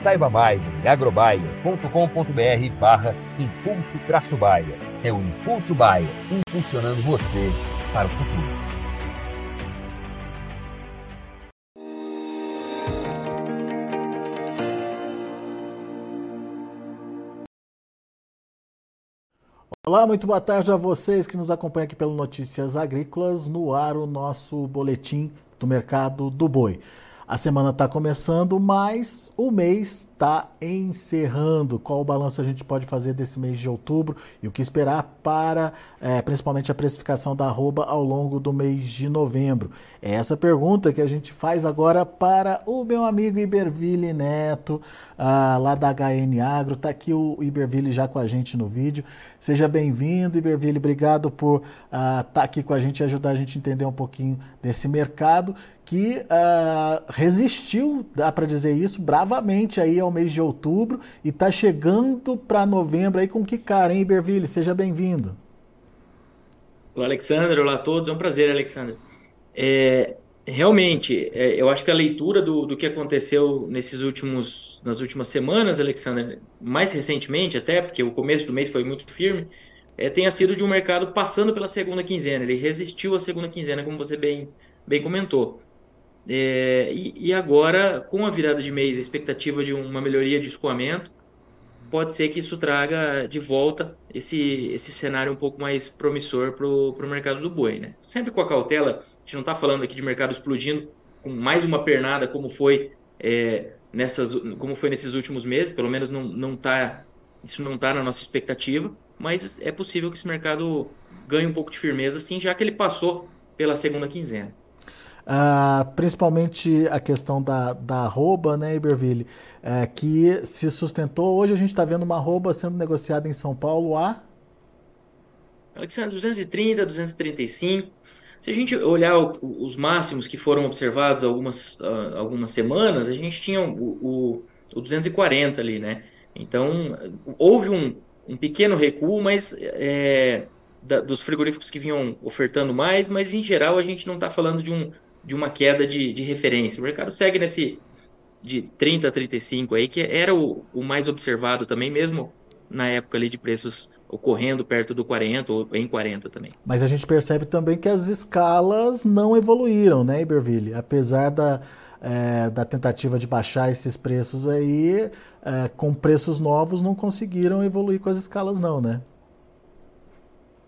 Saiba mais em agrobaia.com.br barra Impulso Traço Baia. É o Impulso Baia, impulsionando você para o futuro. Olá, muito boa tarde a vocês que nos acompanham aqui pelo Notícias Agrícolas, no ar o nosso boletim do mercado do boi. A semana está começando, mas o mês está encerrando. Qual o balanço a gente pode fazer desse mês de outubro e o que esperar para, é, principalmente, a precificação da arroba ao longo do mês de novembro? É essa pergunta que a gente faz agora para o meu amigo Iberville Neto, ah, lá da HN Agro. Está aqui o Iberville já com a gente no vídeo. Seja bem-vindo, Iberville. Obrigado por estar ah, tá aqui com a gente e ajudar a gente a entender um pouquinho desse mercado que uh, resistiu, dá para dizer isso, bravamente aí ao mês de outubro e está chegando para novembro aí com que cara, hein, Iberville? Seja bem-vindo. Olá, Alexandre. Olá a todos. É um prazer, Alexandre. É, realmente, é, eu acho que a leitura do, do que aconteceu nesses últimos, nas últimas semanas, Alexandre, mais recentemente até, porque o começo do mês foi muito firme, é, tenha sido de um mercado passando pela segunda quinzena. Ele resistiu à segunda quinzena, como você bem, bem comentou. É, e, e, agora, com a virada de mês, a expectativa de uma melhoria de escoamento, pode ser que isso traga de volta esse, esse cenário um pouco mais promissor para o mercado do boi. Né? Sempre com a cautela, a gente não está falando aqui de mercado explodindo com mais uma pernada como foi, é, nessas, como foi nesses últimos meses, pelo menos não, não tá, isso não está na nossa expectativa, mas é possível que esse mercado ganhe um pouco de firmeza, sim, já que ele passou pela segunda quinzena. Uh, principalmente a questão da, da arroba, né, Iberville, uh, que se sustentou. Hoje a gente está vendo uma arroba sendo negociada em São Paulo a. Alexandre, 230, 235. Se a gente olhar o, os máximos que foram observados algumas, uh, algumas semanas, a gente tinha o, o, o 240 ali, né? Então, houve um, um pequeno recuo, mas é, da, dos frigoríficos que vinham ofertando mais, mas em geral a gente não está falando de um de uma queda de, de referência. O mercado segue nesse de 30 a 35 aí, que era o, o mais observado também, mesmo na época ali de preços ocorrendo perto do 40 ou em 40 também. Mas a gente percebe também que as escalas não evoluíram, né, Iberville? Apesar da, é, da tentativa de baixar esses preços aí, é, com preços novos não conseguiram evoluir com as escalas não, né?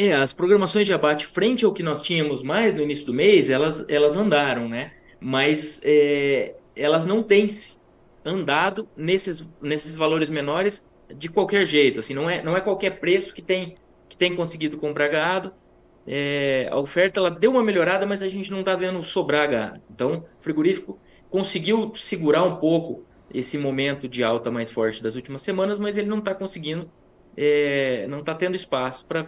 É, as programações de abate frente ao que nós tínhamos mais no início do mês, elas, elas andaram, né? Mas é, elas não têm andado nesses, nesses valores menores de qualquer jeito. Assim, não é, não é qualquer preço que tem, que tem conseguido comprar gado. É, a oferta ela deu uma melhorada, mas a gente não está vendo sobrar gado. Então, o frigorífico conseguiu segurar um pouco esse momento de alta mais forte das últimas semanas, mas ele não está conseguindo, é, não está tendo espaço para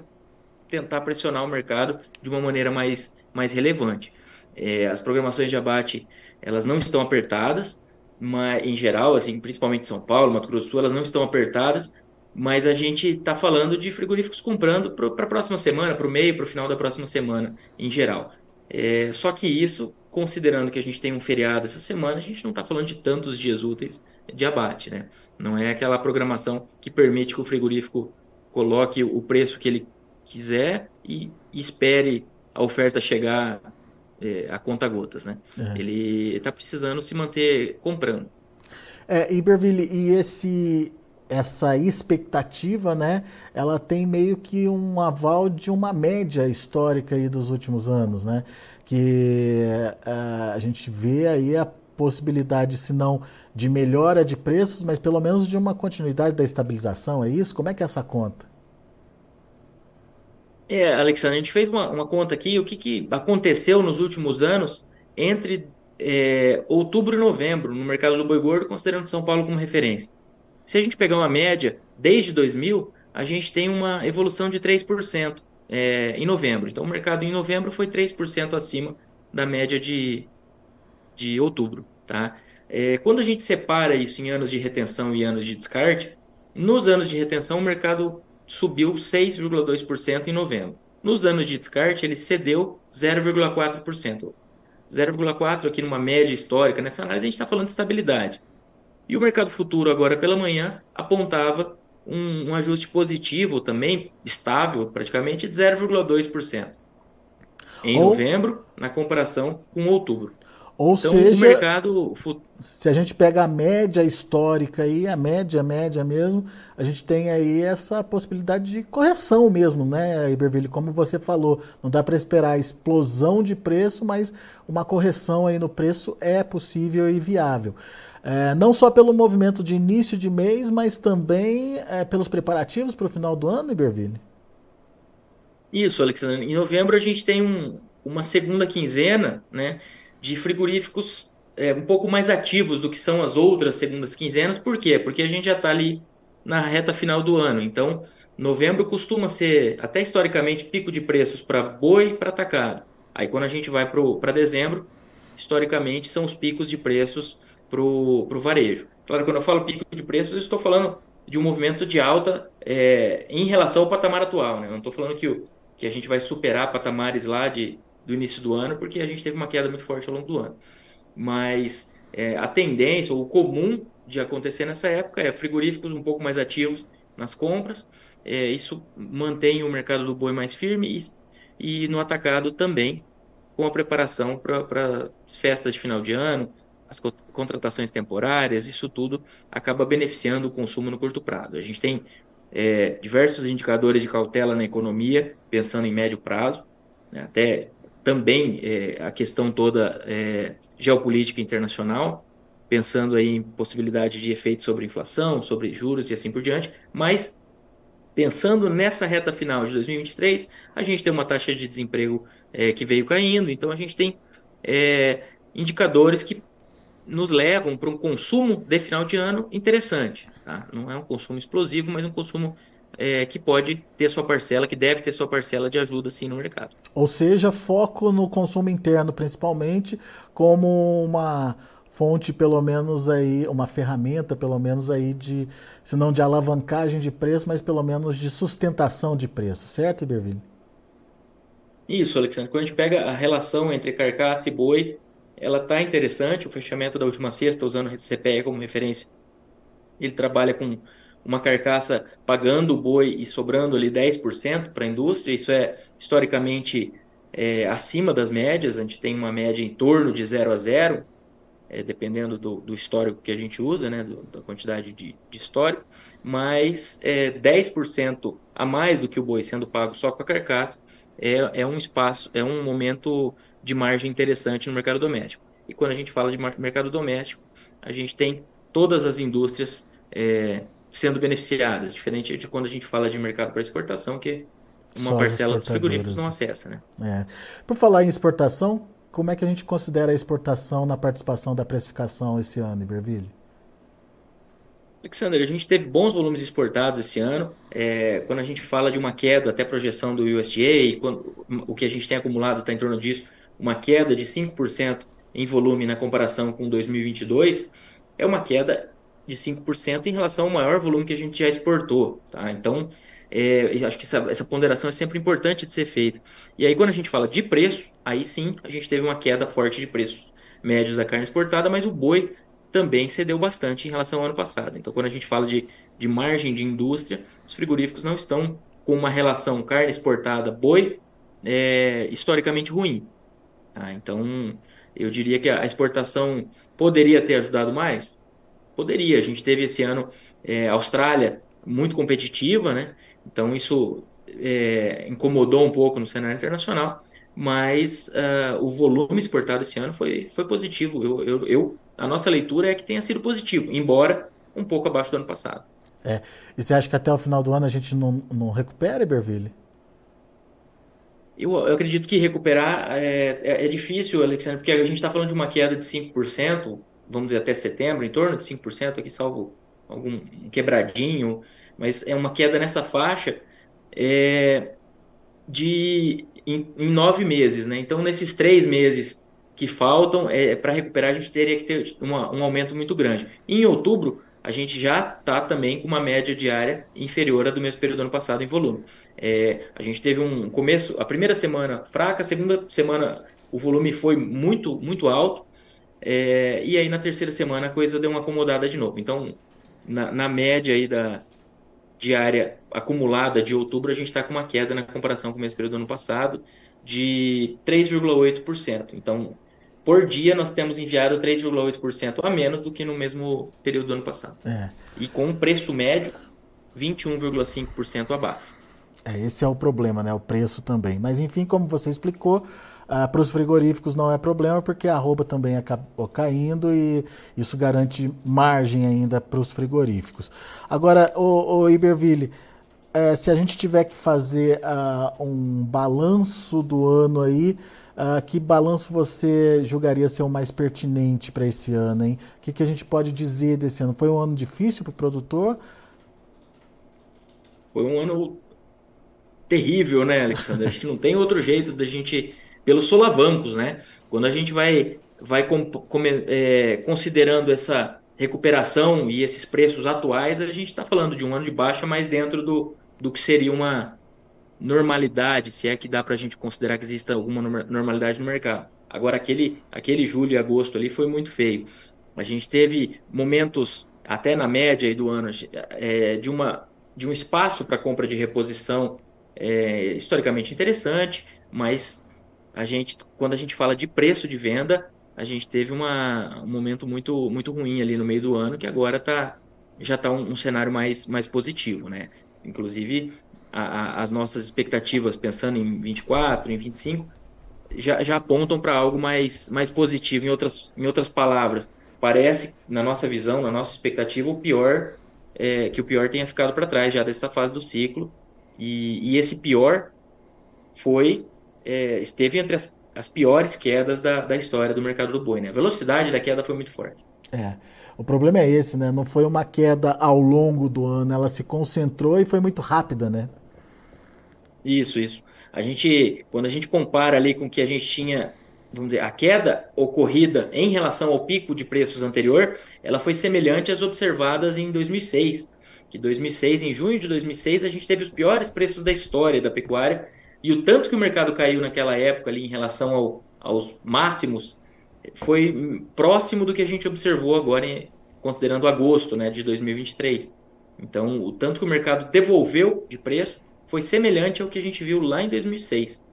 tentar pressionar o mercado de uma maneira mais, mais relevante. É, as programações de abate elas não estão apertadas, mas em geral, assim, principalmente São Paulo, Mato Grosso do Sul, elas não estão apertadas, mas a gente está falando de frigoríficos comprando para a próxima semana, para o meio, para o final da próxima semana, em geral. É, só que isso, considerando que a gente tem um feriado essa semana, a gente não está falando de tantos dias úteis de abate, né? Não é aquela programação que permite que o frigorífico coloque o preço que ele quiser e espere a oferta chegar é, a conta gotas, né? É. Ele está precisando se manter comprando. É, Iberville, e esse essa expectativa, né, ela tem meio que um aval de uma média histórica aí dos últimos anos, né, que uh, a gente vê aí a possibilidade, se não de melhora de preços, mas pelo menos de uma continuidade da estabilização, é isso? Como é que é essa conta? É, Alexandre, a gente fez uma, uma conta aqui, o que, que aconteceu nos últimos anos entre é, outubro e novembro no mercado do boi gordo, considerando São Paulo como referência. Se a gente pegar uma média desde 2000, a gente tem uma evolução de 3% é, em novembro. Então, o mercado em novembro foi 3% acima da média de, de outubro. Tá? É, quando a gente separa isso em anos de retenção e anos de descarte, nos anos de retenção o mercado subiu 6,2% em novembro. Nos anos de descarte, ele cedeu 0,4%. 0,4% aqui numa média histórica. Nessa análise, a gente está falando de estabilidade. E o mercado futuro, agora pela manhã, apontava um, um ajuste positivo também, estável praticamente, de 0,2% em Ou... novembro, na comparação com outubro. Ou então, seja, mercado... se a gente pega a média histórica aí, a média, média mesmo, a gente tem aí essa possibilidade de correção mesmo, né, Iberville? Como você falou, não dá para esperar a explosão de preço, mas uma correção aí no preço é possível e viável. É, não só pelo movimento de início de mês, mas também é, pelos preparativos para o final do ano, Iberville? Isso, Alexandre. Em novembro a gente tem um, uma segunda quinzena, né? De frigoríficos é, um pouco mais ativos do que são as outras segundas quinzenas. Por quê? Porque a gente já está ali na reta final do ano. Então, novembro costuma ser, até historicamente, pico de preços para boi e para atacado. Aí, quando a gente vai para dezembro, historicamente, são os picos de preços para o varejo. Claro, quando eu falo pico de preços, eu estou falando de um movimento de alta é, em relação ao patamar atual. Né? Eu não estou falando que, que a gente vai superar patamares lá de do início do ano, porque a gente teve uma queda muito forte ao longo do ano. Mas é, a tendência, ou o comum de acontecer nessa época é frigoríficos um pouco mais ativos nas compras, é, isso mantém o mercado do boi mais firme e, e no atacado também, com a preparação para as festas de final de ano, as contratações temporárias, isso tudo acaba beneficiando o consumo no curto prazo. A gente tem é, diversos indicadores de cautela na economia, pensando em médio prazo, né, até também é, a questão toda é, geopolítica internacional, pensando aí em possibilidade de efeito sobre inflação, sobre juros e assim por diante, mas pensando nessa reta final de 2023, a gente tem uma taxa de desemprego é, que veio caindo, então a gente tem é, indicadores que nos levam para um consumo de final de ano interessante. Tá? Não é um consumo explosivo, mas um consumo é, que pode ter sua parcela, que deve ter sua parcela de ajuda sim no mercado. Ou seja, foco no consumo interno principalmente, como uma fonte pelo menos aí, uma ferramenta pelo menos aí de, se não de alavancagem de preço, mas pelo menos de sustentação de preço, certo, Iberville? Isso, Alexandre. Quando a gente pega a relação entre carcaça e boi, ela está interessante. O fechamento da última sexta, usando o CPE como referência, ele trabalha com uma carcaça pagando o boi e sobrando ali 10% para a indústria, isso é historicamente é, acima das médias, a gente tem uma média em torno de 0 a 0, é, dependendo do, do, histórico que a gente usa, né, do, da quantidade de, de histórico, mas é, 10% a mais do que o boi sendo pago só com a carcaça é, é um espaço, é um momento de margem interessante no mercado doméstico. E quando a gente fala de mercado doméstico, a gente tem todas as indústrias é, sendo beneficiadas, diferente de quando a gente fala de mercado para exportação, que uma Só parcela dos frigoríficos não acessa. Né? É. Por falar em exportação, como é que a gente considera a exportação na participação da precificação esse ano, Iberville? Alexander, a gente teve bons volumes exportados esse ano. É, quando a gente fala de uma queda, até projeção do USDA, quando, o que a gente tem acumulado está em torno disso, uma queda de 5% em volume na comparação com 2022, é uma queda de 5% em relação ao maior volume que a gente já exportou. Tá? Então, é, acho que essa, essa, ponderação é sempre importante de ser feita. E aí, quando a gente fala de preço, aí sim a gente teve uma queda forte de preços médios da carne exportada, mas o boi também cedeu bastante em relação ao ano passado. Então, quando a gente fala de, de margem de indústria, os frigoríficos não estão com uma relação carne exportada-boi é, historicamente ruim. Tá? Então, eu diria que a exportação poderia ter ajudado mais? Poderia. A gente teve esse ano É, Austrália, muito competitiva, né? Então isso é, incomodou um pouco no cenário internacional, mas uh, o volume exportado esse ano foi, foi positivo. Eu, eu, eu, a nossa leitura é que tenha sido positivo, embora um pouco abaixo do ano passado. É. E você acha que até o final do ano a gente não, não recupera, Iberville? Eu, eu acredito que recuperar é, é, é difícil, Alexandre, porque a gente está falando de uma queda de 5%, vamos dizer até setembro, em torno de 5% aqui, salvo algum quebradinho, mas é uma queda nessa faixa é, de em, em, nove meses, né? Então, nesses três meses que faltam, é, para recuperar, a gente teria que ter uma, um aumento muito grande. Em outubro, a gente já está também com uma média diária inferior à do mesmo período do ano passado em volume. É, a gente teve um começo, a primeira semana fraca, a segunda semana o volume foi muito, muito alto, é, e aí na terceira semana a coisa deu uma acomodada de novo. Então, na, na média aí da diária acumulada de outubro, a gente está com uma queda na comparação com o mesmo período do ano passado de 3,8%. Então, por dia nós temos enviado 3,8% a menos do que no mesmo período do ano passado. É. E com um preço médio 21,5% abaixo. É, esse é o problema, né? O preço também. Mas enfim, como você explicou, uh, para os frigoríficos não é problema, porque a arroba também acabou caindo e isso garante margem ainda para os frigoríficos. Agora, o, o Iberville, uh, se a gente tiver que fazer uh, um balanço do ano aí, Uh, que balanço você julgaria ser o mais pertinente para esse ano, hein? O que, que, a gente pode dizer desse ano? Foi um ano difícil para o produtor? Foi um ano terrível, né, Alexandre? Acho que não tem outro jeito da gente, pelos solavancos, né? Quando a gente vai, vai com, com, é, considerando essa recuperação e esses preços atuais, a gente está falando de um ano de baixa, mas dentro do, do que seria uma normalidade, se é que dá para a gente considerar que exista alguma normalidade no mercado. Agora, aquele, aquele julho e agosto ali foi muito feio. A gente teve momentos, até na média do ano, é, de, uma, de um espaço para compra de reposição é, historicamente interessante, mas a gente, quando a gente fala de preço de venda, a gente teve uma, um momento muito, muito ruim ali no meio do ano, que agora tá, já está um, um, cenário mais, mais positivo. Né? Inclusive, a, a, as nossas expectativas, pensando em 24, em 25, já, já apontam para algo mais, mais positivo. Em outras, em outras palavras, parece, na nossa visão, na nossa expectativa, o pior é, que o pior tenha ficado para trás já dessa fase do ciclo e, e esse pior foi é, esteve entre as, as piores quedas da, da história do mercado do boi. Né? A velocidade da queda foi muito forte. É. O problema é esse, né? Não foi uma queda ao longo do ano, ela se concentrou e foi muito rápida, né? Isso, isso. A gente, quando a gente compara ali com o que a gente tinha, vamos dizer, a queda ocorrida em relação ao pico de preços anterior, ela foi semelhante às observadas em 2006 que 2006, em junho de 2006, a gente teve os piores preços da história da pecuária e o tanto que o mercado caiu naquela época ali em relação ao, aos máximos foi próximo do que a gente observou agora, em, considerando agosto né, de 2023. Então, o tanto que o mercado devolveu de preço foi semelhante ao que a gente viu lá em 2006.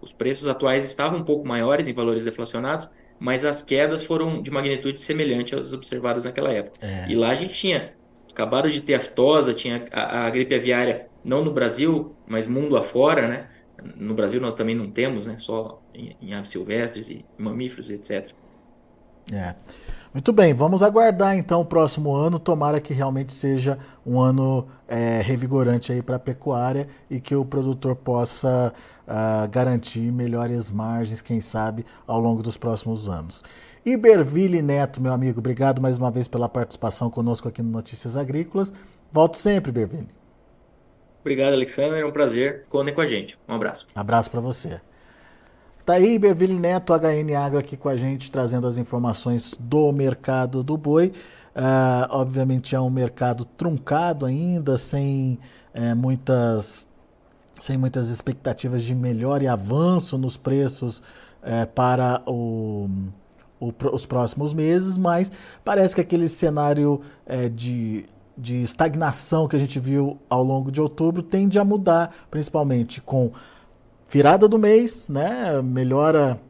Os preços atuais estavam um pouco maiores em valores deflacionados, mas as quedas foram de magnitude semelhante às observadas naquela época. É. E lá a gente tinha acabaram de ter aftosa, tinha a, a, gripe aviária, não no Brasil, mas mundo afora, né? No Brasil nós também não temos, né? Só em, em aves silvestres e mamíferos, etc. É. Muito bem, vamos aguardar então o próximo ano. Tomara que realmente seja um ano é, revigorante aí para a pecuária e que o produtor possa uh, garantir melhores margens, quem sabe, ao longo dos próximos anos. Iberville Neto, meu amigo, obrigado mais uma vez pela participação conosco aqui no Notícias Agrícolas. Volto sempre, Iberville. Obrigado, Alexandre. É um prazer. Contem com a gente. Um abraço. Abraço para você. Tá aí, Iberville Neto, HN Agro, aqui com a gente, trazendo as informações do mercado do boi. Uh, obviamente é um mercado truncado ainda, sem é, muitas sem muitas expectativas de melhor e avanço nos preços é, para o o, os próximos meses, mas parece que aquele cenário é, de, de estagnação que a gente viu ao longo de outubro tende a mudar, principalmente com virada do mês, né? Melhora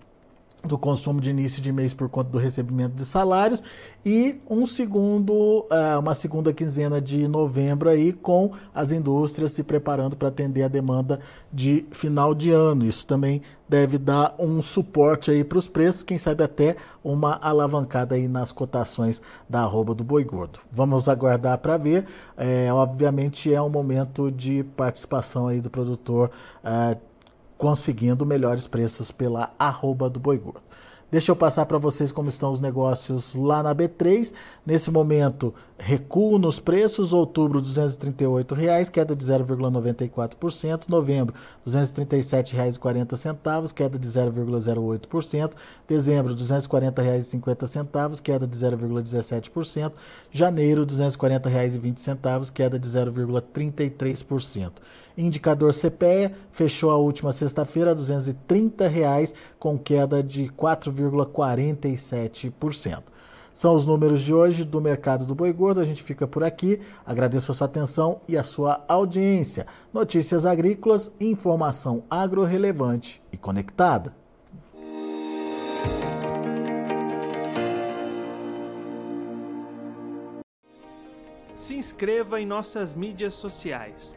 do consumo de início de mês por conta do recebimento de salários e um segundo, é, uma segunda quinzena de novembro aí com as indústrias se preparando para atender a demanda de final de ano. Isso também deve dar um suporte aí para os preços, quem sabe até uma alavancada aí nas cotações da arroba do boi gordo. Vamos aguardar para ver. É, obviamente é um momento de participação aí do produtor. É, conseguindo melhores preços pela arroba do boi gordo. Deixa eu passar para vocês como estão os negócios lá na B3. Nesse momento, recuo nos preços. Outubro, R$ 238,00, queda de 0,94%. Novembro, R$ 237,40, queda de 0,08%. Dezembro, R$ 240,50, queda de 0,17%. Janeiro, R$ 240,20, queda de 0,33%. Indicador CPE fechou a última sexta-feira a 230 reais, com queda de 4,47%. São os números de hoje do mercado do boi gordo. A gente fica por aqui. Agradeço a sua atenção e a sua audiência. Notícias agrícolas, informação agro-relevante e conectada. Se inscreva em nossas mídias sociais